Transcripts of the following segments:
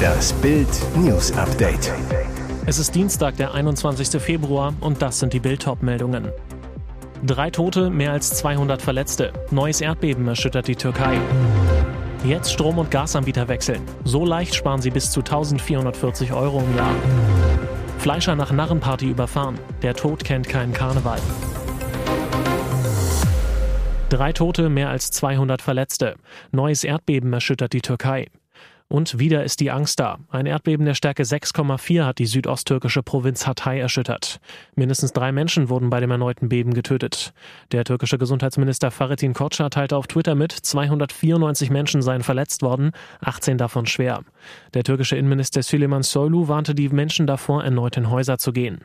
Das Bild News Update. Es ist Dienstag, der 21. Februar und das sind die Bild meldungen Drei Tote, mehr als 200 Verletzte. Neues Erdbeben erschüttert die Türkei. Jetzt Strom- und Gasanbieter wechseln. So leicht sparen sie bis zu 1440 Euro im Jahr. Fleischer nach Narrenparty überfahren. Der Tod kennt keinen Karneval. Drei Tote, mehr als 200 Verletzte. Neues Erdbeben erschüttert die Türkei. Und wieder ist die Angst da. Ein Erdbeben der Stärke 6,4 hat die südosttürkische Provinz Hatay erschüttert. Mindestens drei Menschen wurden bei dem erneuten Beben getötet. Der türkische Gesundheitsminister Fahrettin Koca teilte auf Twitter mit, 294 Menschen seien verletzt worden, 18 davon schwer. Der türkische Innenminister Süleyman Soylu warnte die Menschen davor, erneut in Häuser zu gehen.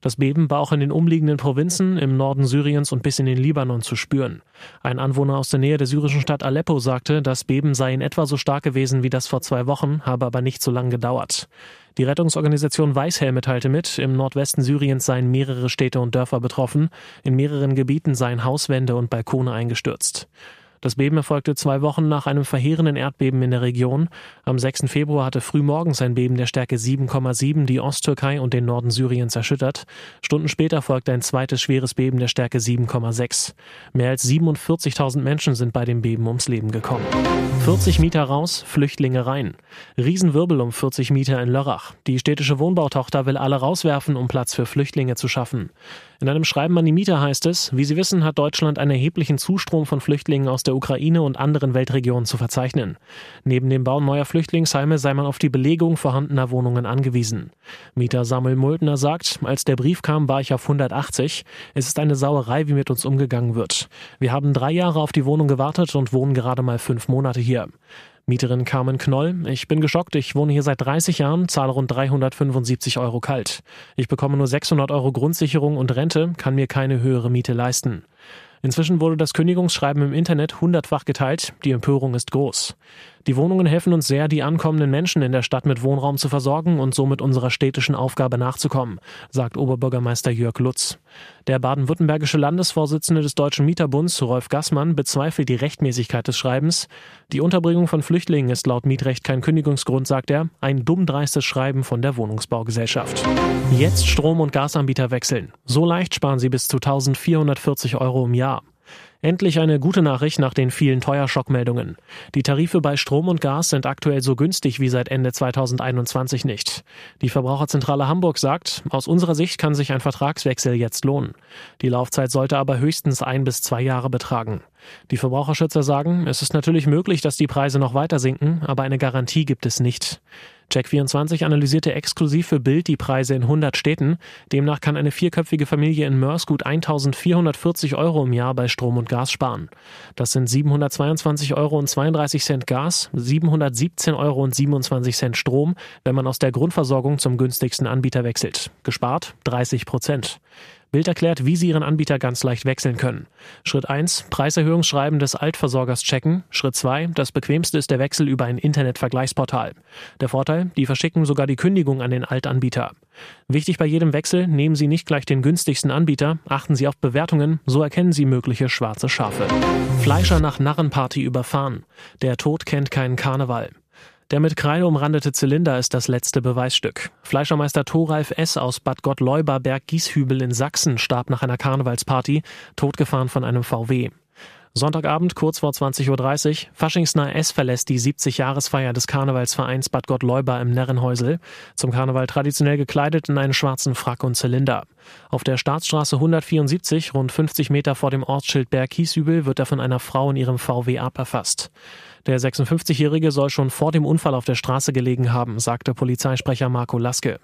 Das Beben war auch in den umliegenden Provinzen, im Norden Syriens und bis in den Libanon zu spüren. Ein Anwohner aus der Nähe der syrischen Stadt Aleppo sagte, das Beben sei in etwa so stark gewesen wie das vor zwei Wochen, habe aber nicht so lange gedauert. Die Rettungsorganisation Weißhelme teilte mit, im Nordwesten Syriens seien mehrere Städte und Dörfer betroffen, in mehreren Gebieten seien Hauswände und Balkone eingestürzt. Das Beben erfolgte zwei Wochen nach einem verheerenden Erdbeben in der Region. Am 6. Februar hatte frühmorgens ein Beben der Stärke 7,7 die Osttürkei und den Norden Syriens erschüttert. Stunden später folgte ein zweites schweres Beben der Stärke 7,6. Mehr als 47.000 Menschen sind bei dem Beben ums Leben gekommen. 40 Mieter raus, Flüchtlinge rein. Riesenwirbel um 40 Mieter in Lörrach. Die städtische Wohnbautochter will alle rauswerfen, um Platz für Flüchtlinge zu schaffen. In einem Schreiben an die Mieter heißt es, wie Sie wissen, hat Deutschland einen erheblichen Zustrom von Flüchtlingen aus der Ukraine und anderen Weltregionen zu verzeichnen. Neben dem Bau neuer Flüchtlingsheime sei man auf die Belegung vorhandener Wohnungen angewiesen. Mieter Samuel Multner sagt, als der Brief kam, war ich auf 180. Es ist eine Sauerei, wie mit uns umgegangen wird. Wir haben drei Jahre auf die Wohnung gewartet und wohnen gerade mal fünf Monate hier. Mieterin Carmen Knoll. Ich bin geschockt. Ich wohne hier seit 30 Jahren, zahle rund 375 Euro kalt. Ich bekomme nur 600 Euro Grundsicherung und Rente, kann mir keine höhere Miete leisten. Inzwischen wurde das Kündigungsschreiben im Internet hundertfach geteilt. Die Empörung ist groß. Die Wohnungen helfen uns sehr, die ankommenden Menschen in der Stadt mit Wohnraum zu versorgen und somit unserer städtischen Aufgabe nachzukommen, sagt Oberbürgermeister Jörg Lutz. Der baden-württembergische Landesvorsitzende des Deutschen Mieterbunds, Rolf Gassmann, bezweifelt die Rechtmäßigkeit des Schreibens. Die Unterbringung von Flüchtlingen ist laut Mietrecht kein Kündigungsgrund, sagt er. Ein dummdreistes Schreiben von der Wohnungsbaugesellschaft. Jetzt Strom- und Gasanbieter wechseln. So leicht sparen sie bis zu 1440 Euro im Jahr. Endlich eine gute Nachricht nach den vielen Teuerschockmeldungen. Die Tarife bei Strom und Gas sind aktuell so günstig wie seit Ende 2021 nicht. Die Verbraucherzentrale Hamburg sagt, aus unserer Sicht kann sich ein Vertragswechsel jetzt lohnen. Die Laufzeit sollte aber höchstens ein bis zwei Jahre betragen. Die Verbraucherschützer sagen, es ist natürlich möglich, dass die Preise noch weiter sinken, aber eine Garantie gibt es nicht. Check24 analysierte exklusiv für Bild die Preise in 100 Städten. Demnach kann eine vierköpfige Familie in Mörs gut 1440 Euro im Jahr bei Strom und Gas sparen. Das sind 722 Euro und 32 Cent Gas, 717 Euro und 27 Cent Strom, wenn man aus der Grundversorgung zum günstigsten Anbieter wechselt. Gespart 30 Prozent. Bild erklärt, wie Sie Ihren Anbieter ganz leicht wechseln können. Schritt 1, Preiserhöhungsschreiben des Altversorgers checken. Schritt 2, das bequemste ist der Wechsel über ein Internetvergleichsportal. Der Vorteil, die verschicken sogar die Kündigung an den Altanbieter. Wichtig bei jedem Wechsel, nehmen Sie nicht gleich den günstigsten Anbieter, achten Sie auf Bewertungen, so erkennen Sie mögliche schwarze Schafe. Fleischer nach Narrenparty überfahren. Der Tod kennt keinen Karneval. Der mit Kreide umrandete Zylinder ist das letzte Beweisstück. Fleischermeister Thoralf S. aus Bad Gottleuba Berg-Gieshübel in Sachsen starb nach einer Karnevalsparty, totgefahren von einem VW. Sonntagabend kurz vor 20.30 Uhr. Faschingsnah S verlässt die 70-Jahresfeier des Karnevalsvereins Bad Gottleuba im Närrenhäusel. Zum Karneval traditionell gekleidet in einen schwarzen Frack und Zylinder. Auf der Staatsstraße 174, rund 50 Meter vor dem Ortsschild Berg Kieshübel, wird er von einer Frau in ihrem VW aberfasst. Der 56-Jährige soll schon vor dem Unfall auf der Straße gelegen haben, sagte Polizeisprecher Marco Laske.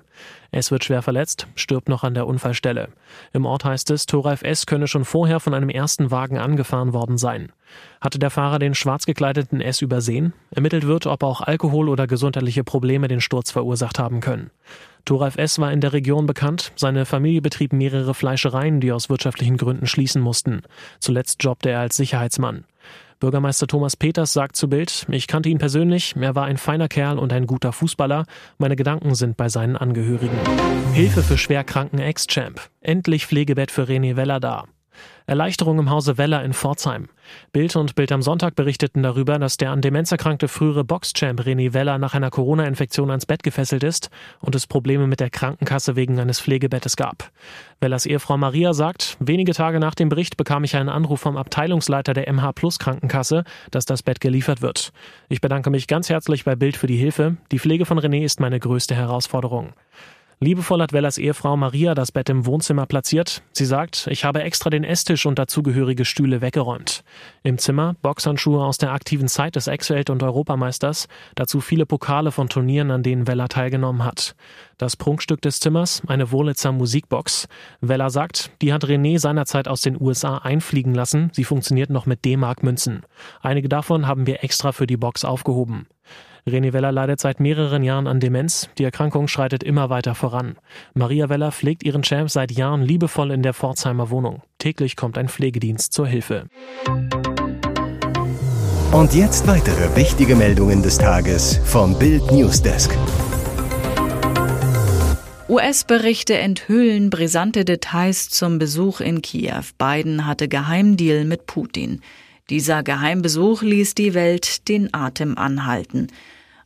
Es wird schwer verletzt, stirbt noch an der Unfallstelle. Im Ort heißt es, Thoralf S. könne schon vorher von einem ersten Wagen angefahren worden sein. Hatte der Fahrer den schwarz gekleideten S übersehen? Ermittelt wird, ob auch Alkohol oder gesundheitliche Probleme den Sturz verursacht haben können. Thoralf S. war in der Region bekannt. Seine Familie betrieb mehrere Fleischereien, die aus wirtschaftlichen Gründen schließen mussten. Zuletzt jobbte er als Sicherheitsmann. Bürgermeister Thomas Peters sagt zu Bild, ich kannte ihn persönlich, er war ein feiner Kerl und ein guter Fußballer, meine Gedanken sind bei seinen Angehörigen. Hilfe für schwerkranken Ex-Champ. Endlich Pflegebett für René Weller da. Erleichterung im Hause Weller in Pforzheim. Bild und Bild am Sonntag berichteten darüber, dass der an Demenz erkrankte frühere Boxchamp René Weller nach einer Corona-Infektion ans Bett gefesselt ist und es Probleme mit der Krankenkasse wegen eines Pflegebettes gab. Wellers Ehefrau Maria sagt, wenige Tage nach dem Bericht bekam ich einen Anruf vom Abteilungsleiter der MH Plus Krankenkasse, dass das Bett geliefert wird. Ich bedanke mich ganz herzlich bei Bild für die Hilfe. Die Pflege von René ist meine größte Herausforderung. Liebevoll hat Wellers Ehefrau Maria das Bett im Wohnzimmer platziert. Sie sagt, ich habe extra den Esstisch und dazugehörige Stühle weggeräumt. Im Zimmer Boxhandschuhe aus der aktiven Zeit des Ex-Welt- und Europameisters, dazu viele Pokale von Turnieren, an denen Weller teilgenommen hat. Das Prunkstück des Zimmers, eine Wohlitzer Musikbox. Weller sagt, die hat René seinerzeit aus den USA einfliegen lassen. Sie funktioniert noch mit D-Mark-Münzen. Einige davon haben wir extra für die Box aufgehoben. René Weller leidet seit mehreren Jahren an Demenz. Die Erkrankung schreitet immer weiter voran. Maria Weller pflegt ihren Champ seit Jahren liebevoll in der Pforzheimer Wohnung. Täglich kommt ein Pflegedienst zur Hilfe. Und jetzt weitere wichtige Meldungen des Tages vom Bild Newsdesk. US-Berichte enthüllen brisante Details zum Besuch in Kiew. Biden hatte Geheimdeal mit Putin. Dieser Geheimbesuch ließ die Welt den Atem anhalten.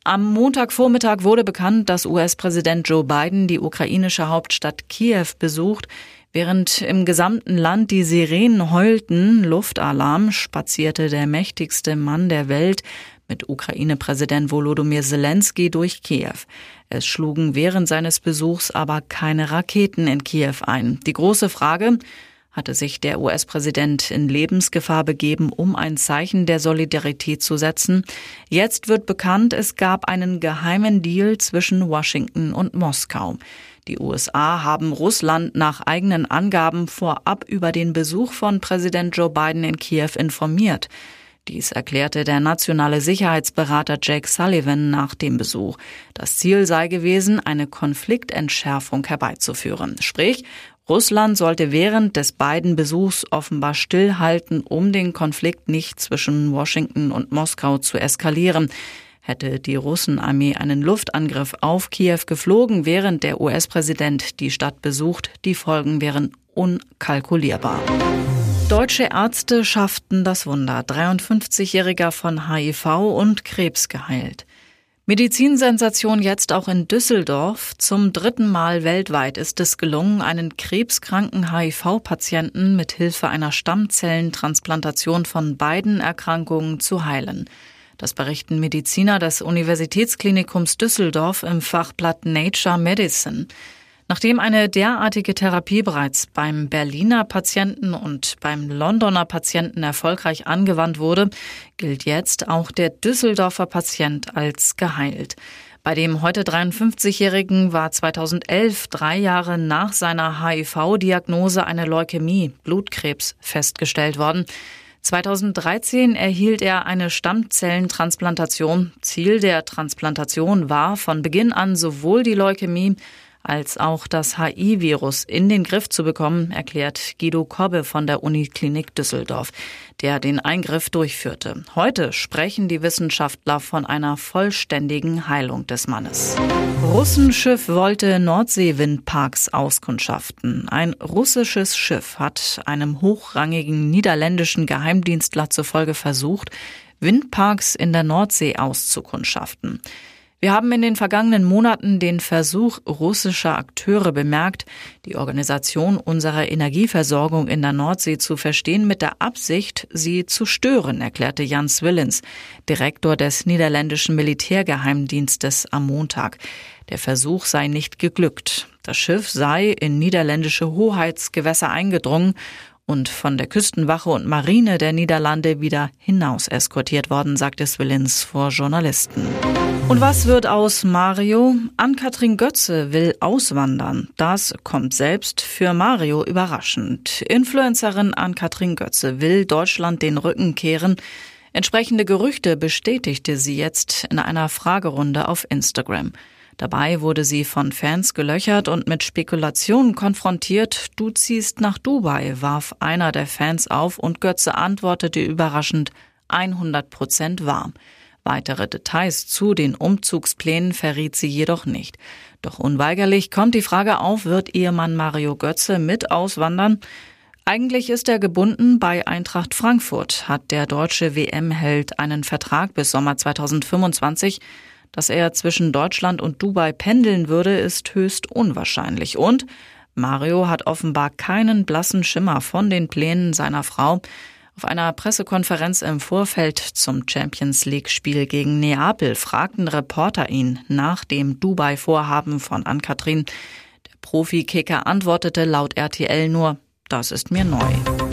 Am Montagvormittag wurde bekannt, dass US-Präsident Joe Biden die ukrainische Hauptstadt Kiew besucht. Während im gesamten Land die Sirenen heulten, Luftalarm, spazierte der mächtigste Mann der Welt mit Ukraine-Präsident Volodymyr Zelensky durch Kiew. Es schlugen während seines Besuchs aber keine Raketen in Kiew ein. Die große Frage, hatte sich der US-Präsident in Lebensgefahr begeben, um ein Zeichen der Solidarität zu setzen. Jetzt wird bekannt, es gab einen geheimen Deal zwischen Washington und Moskau. Die USA haben Russland nach eigenen Angaben vorab über den Besuch von Präsident Joe Biden in Kiew informiert. Dies erklärte der nationale Sicherheitsberater Jake Sullivan nach dem Besuch. Das Ziel sei gewesen, eine Konfliktentschärfung herbeizuführen. Sprich, Russland sollte während des beiden Besuchs offenbar stillhalten, um den Konflikt nicht zwischen Washington und Moskau zu eskalieren. Hätte die Russenarmee einen Luftangriff auf Kiew geflogen, während der US-Präsident die Stadt besucht, die Folgen wären unkalkulierbar. Deutsche Ärzte schafften das Wunder. 53-Jähriger von HIV und Krebs geheilt. Medizinsensation jetzt auch in Düsseldorf. Zum dritten Mal weltweit ist es gelungen, einen krebskranken HIV-Patienten mit Hilfe einer Stammzellentransplantation von beiden Erkrankungen zu heilen. Das berichten Mediziner des Universitätsklinikums Düsseldorf im Fachblatt Nature Medicine. Nachdem eine derartige Therapie bereits beim Berliner Patienten und beim Londoner Patienten erfolgreich angewandt wurde, gilt jetzt auch der Düsseldorfer Patient als geheilt. Bei dem heute 53-Jährigen war 2011, drei Jahre nach seiner HIV-Diagnose, eine Leukämie, Blutkrebs, festgestellt worden. 2013 erhielt er eine Stammzellentransplantation. Ziel der Transplantation war von Beginn an sowohl die Leukämie als auch das HI-Virus in den Griff zu bekommen, erklärt Guido Kobbe von der Uniklinik Düsseldorf, der den Eingriff durchführte. Heute sprechen die Wissenschaftler von einer vollständigen Heilung des Mannes. Russenschiff wollte Nordseewindparks auskundschaften. Ein russisches Schiff hat einem hochrangigen niederländischen Geheimdienstler zufolge versucht, Windparks in der Nordsee auszukundschaften. Wir haben in den vergangenen Monaten den Versuch russischer Akteure bemerkt, die Organisation unserer Energieversorgung in der Nordsee zu verstehen mit der Absicht, sie zu stören, erklärte Jans Willens, Direktor des niederländischen Militärgeheimdienstes am Montag. Der Versuch sei nicht geglückt. Das Schiff sei in niederländische Hoheitsgewässer eingedrungen und von der Küstenwache und Marine der Niederlande wieder hinaus eskortiert worden, sagte Swillins vor Journalisten. Und was wird aus Mario? Ann-Kathrin Götze will auswandern. Das kommt selbst für Mario überraschend. Influencerin Ann-Kathrin Götze will Deutschland den Rücken kehren. Entsprechende Gerüchte bestätigte sie jetzt in einer Fragerunde auf Instagram. Dabei wurde sie von Fans gelöchert und mit Spekulationen konfrontiert. Du ziehst nach Dubai, warf einer der Fans auf und Götze antwortete überraschend 100 Prozent wahr. Weitere Details zu den Umzugsplänen verriet sie jedoch nicht. Doch unweigerlich kommt die Frage auf, wird Ehemann Mario Götze mit auswandern? Eigentlich ist er gebunden bei Eintracht Frankfurt, hat der deutsche WM-Held einen Vertrag bis Sommer 2025. Dass er zwischen Deutschland und Dubai pendeln würde, ist höchst unwahrscheinlich. Und Mario hat offenbar keinen blassen Schimmer von den Plänen seiner Frau. Auf einer Pressekonferenz im Vorfeld zum Champions League-Spiel gegen Neapel fragten Reporter ihn nach dem Dubai-Vorhaben von Ann-Kathrin. Der Profi-Kicker antwortete laut RTL nur, das ist mir neu.